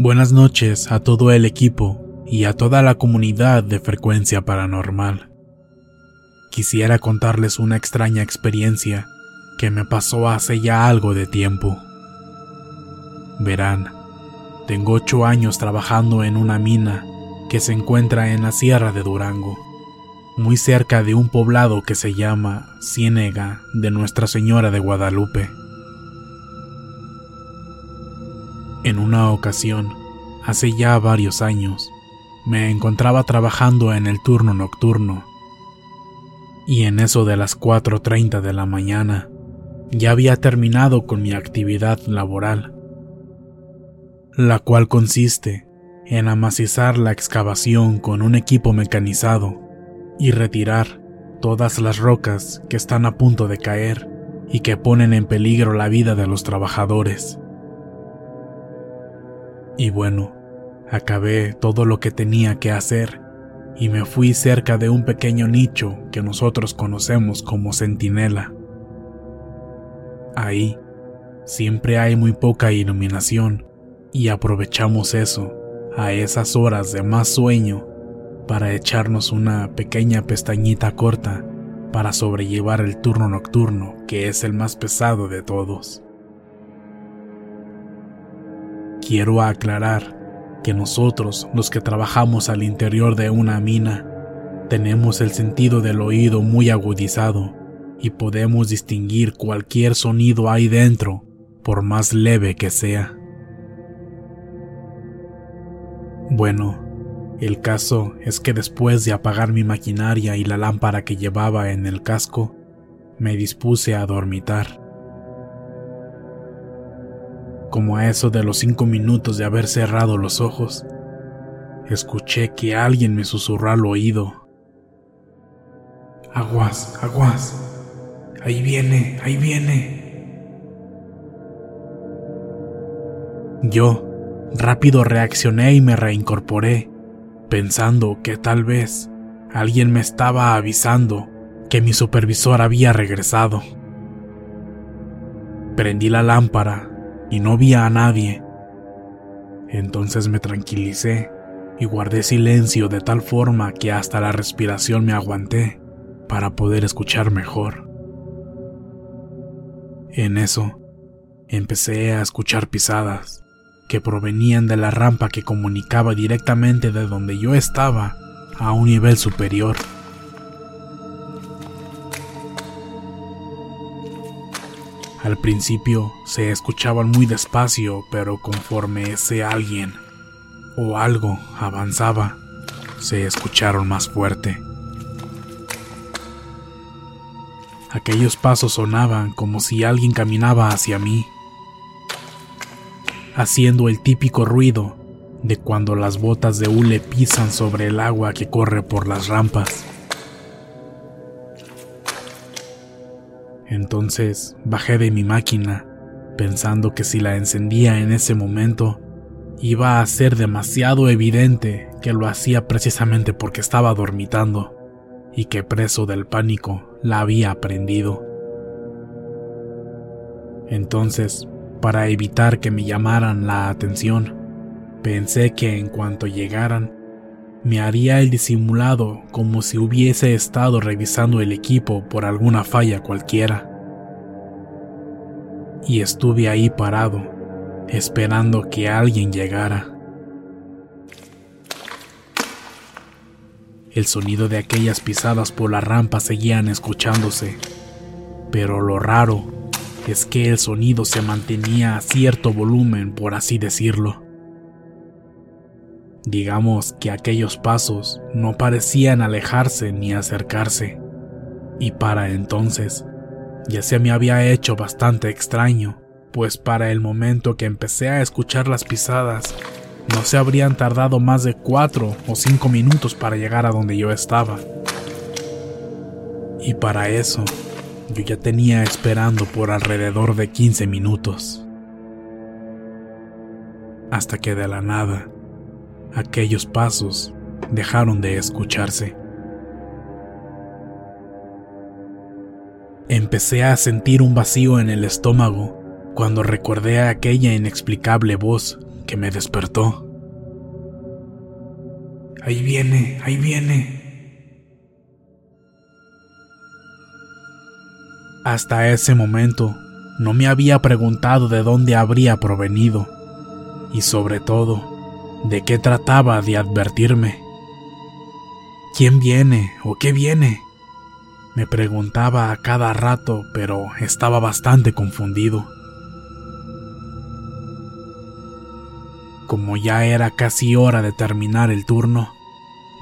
Buenas noches a todo el equipo y a toda la comunidad de Frecuencia Paranormal. Quisiera contarles una extraña experiencia que me pasó hace ya algo de tiempo. Verán, tengo ocho años trabajando en una mina que se encuentra en la Sierra de Durango, muy cerca de un poblado que se llama Ciénega de Nuestra Señora de Guadalupe. En una ocasión, hace ya varios años, me encontraba trabajando en el turno nocturno. Y en eso de las 4.30 de la mañana, ya había terminado con mi actividad laboral, la cual consiste en amacizar la excavación con un equipo mecanizado y retirar todas las rocas que están a punto de caer y que ponen en peligro la vida de los trabajadores. Y bueno, acabé todo lo que tenía que hacer y me fui cerca de un pequeño nicho que nosotros conocemos como centinela. Ahí siempre hay muy poca iluminación y aprovechamos eso a esas horas de más sueño para echarnos una pequeña pestañita corta para sobrellevar el turno nocturno que es el más pesado de todos. Quiero aclarar que nosotros, los que trabajamos al interior de una mina, tenemos el sentido del oído muy agudizado y podemos distinguir cualquier sonido ahí dentro, por más leve que sea. Bueno, el caso es que después de apagar mi maquinaria y la lámpara que llevaba en el casco, me dispuse a dormitar. Como a eso de los cinco minutos de haber cerrado los ojos, escuché que alguien me susurró al oído. Aguas, aguas. Ahí viene, ahí viene. Yo rápido reaccioné y me reincorporé, pensando que tal vez alguien me estaba avisando que mi supervisor había regresado. Prendí la lámpara y no vi a nadie. Entonces me tranquilicé y guardé silencio de tal forma que hasta la respiración me aguanté para poder escuchar mejor. En eso, empecé a escuchar pisadas que provenían de la rampa que comunicaba directamente de donde yo estaba a un nivel superior. Al principio se escuchaban muy despacio, pero conforme ese alguien o algo avanzaba, se escucharon más fuerte. Aquellos pasos sonaban como si alguien caminaba hacia mí, haciendo el típico ruido de cuando las botas de hule pisan sobre el agua que corre por las rampas. Entonces bajé de mi máquina, pensando que si la encendía en ese momento, iba a ser demasiado evidente que lo hacía precisamente porque estaba dormitando y que preso del pánico la había prendido. Entonces, para evitar que me llamaran la atención, pensé que en cuanto llegaran, me haría el disimulado como si hubiese estado revisando el equipo por alguna falla cualquiera. Y estuve ahí parado, esperando que alguien llegara. El sonido de aquellas pisadas por la rampa seguían escuchándose, pero lo raro es que el sonido se mantenía a cierto volumen, por así decirlo. Digamos que aquellos pasos no parecían alejarse ni acercarse, y para entonces ya se me había hecho bastante extraño, pues para el momento que empecé a escuchar las pisadas, no se habrían tardado más de cuatro o cinco minutos para llegar a donde yo estaba. Y para eso, yo ya tenía esperando por alrededor de 15 minutos. Hasta que de la nada, aquellos pasos dejaron de escucharse. Empecé a sentir un vacío en el estómago cuando recordé a aquella inexplicable voz que me despertó. Ahí viene, ahí viene. Hasta ese momento no me había preguntado de dónde habría provenido y sobre todo de qué trataba de advertirme. ¿Quién viene o qué viene? Me preguntaba a cada rato, pero estaba bastante confundido. Como ya era casi hora de terminar el turno,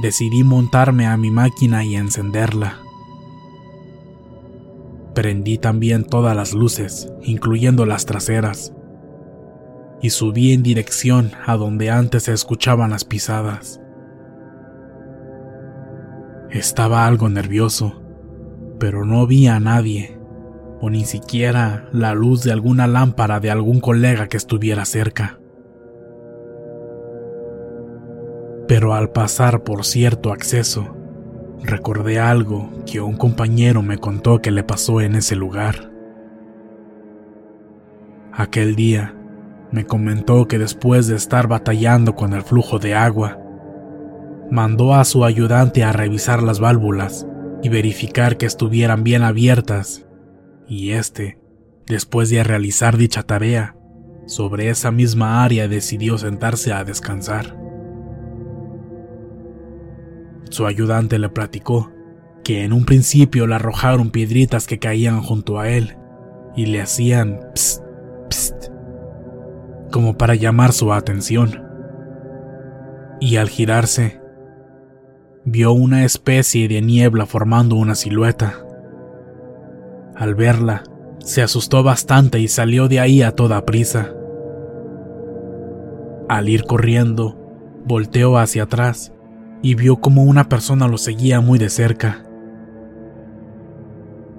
decidí montarme a mi máquina y encenderla. Prendí también todas las luces, incluyendo las traseras, y subí en dirección a donde antes se escuchaban las pisadas. Estaba algo nervioso, pero no vi a nadie, o ni siquiera la luz de alguna lámpara de algún colega que estuviera cerca. pero al pasar por cierto acceso, recordé algo que un compañero me contó que le pasó en ese lugar. Aquel día, me comentó que después de estar batallando con el flujo de agua, mandó a su ayudante a revisar las válvulas y verificar que estuvieran bien abiertas, y este, después de realizar dicha tarea, sobre esa misma área decidió sentarse a descansar. Su ayudante le platicó que en un principio le arrojaron piedritas que caían junto a él y le hacían como para llamar su atención. Y al girarse, vio una especie de niebla formando una silueta. Al verla, se asustó bastante y salió de ahí a toda prisa. Al ir corriendo, volteó hacia atrás y vio como una persona lo seguía muy de cerca.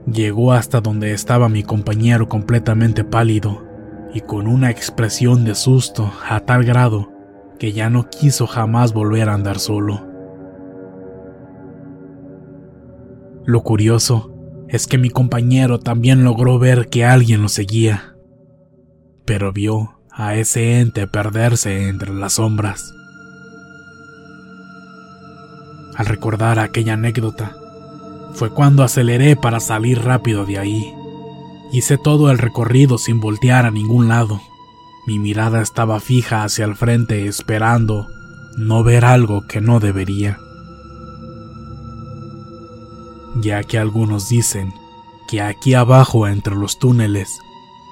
Llegó hasta donde estaba mi compañero completamente pálido y con una expresión de susto a tal grado que ya no quiso jamás volver a andar solo. Lo curioso es que mi compañero también logró ver que alguien lo seguía, pero vio a ese ente perderse entre las sombras. Al recordar aquella anécdota, fue cuando aceleré para salir rápido de ahí. Hice todo el recorrido sin voltear a ningún lado. Mi mirada estaba fija hacia el frente esperando no ver algo que no debería. Ya que algunos dicen que aquí abajo entre los túneles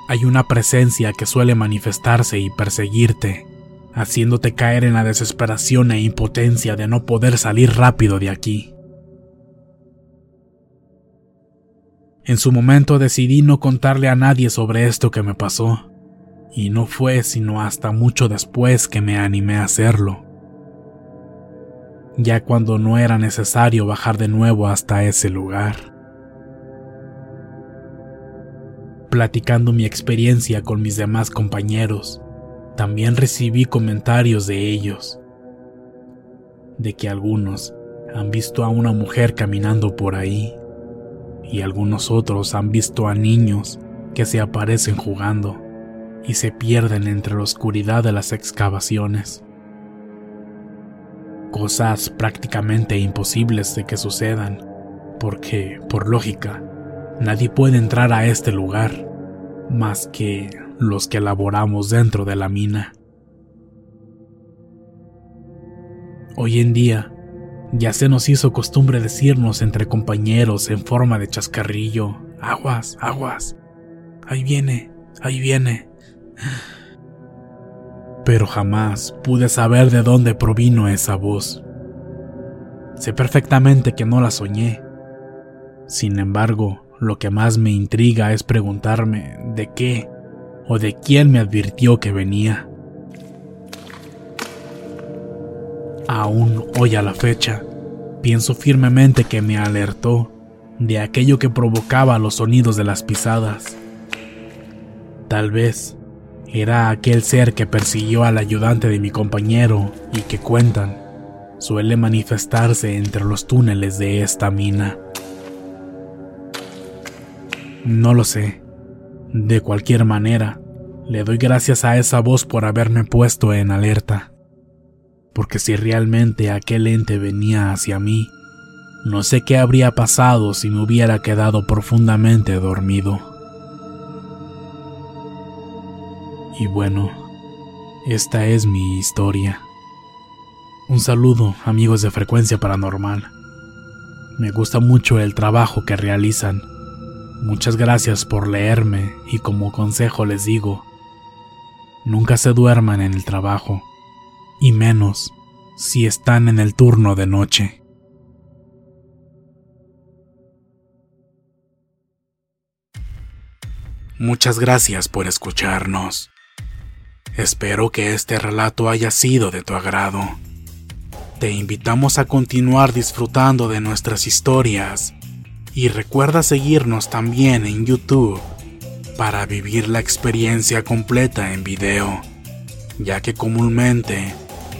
hay una presencia que suele manifestarse y perseguirte haciéndote caer en la desesperación e impotencia de no poder salir rápido de aquí. En su momento decidí no contarle a nadie sobre esto que me pasó, y no fue sino hasta mucho después que me animé a hacerlo, ya cuando no era necesario bajar de nuevo hasta ese lugar. Platicando mi experiencia con mis demás compañeros, también recibí comentarios de ellos, de que algunos han visto a una mujer caminando por ahí y algunos otros han visto a niños que se aparecen jugando y se pierden entre la oscuridad de las excavaciones. Cosas prácticamente imposibles de que sucedan, porque, por lógica, nadie puede entrar a este lugar más que los que laboramos dentro de la mina. Hoy en día, ya se nos hizo costumbre decirnos entre compañeros en forma de chascarrillo, aguas, aguas, ahí viene, ahí viene. Pero jamás pude saber de dónde provino esa voz. Sé perfectamente que no la soñé. Sin embargo, lo que más me intriga es preguntarme de qué o de quién me advirtió que venía. Aún hoy a la fecha, pienso firmemente que me alertó de aquello que provocaba los sonidos de las pisadas. Tal vez era aquel ser que persiguió al ayudante de mi compañero y que cuentan suele manifestarse entre los túneles de esta mina. No lo sé. De cualquier manera, le doy gracias a esa voz por haberme puesto en alerta porque si realmente aquel ente venía hacia mí, no sé qué habría pasado si me hubiera quedado profundamente dormido. Y bueno, esta es mi historia. Un saludo, amigos de Frecuencia Paranormal. Me gusta mucho el trabajo que realizan. Muchas gracias por leerme y como consejo les digo, nunca se duerman en el trabajo y menos si están en el turno de noche. Muchas gracias por escucharnos. Espero que este relato haya sido de tu agrado. Te invitamos a continuar disfrutando de nuestras historias y recuerda seguirnos también en YouTube para vivir la experiencia completa en video, ya que comúnmente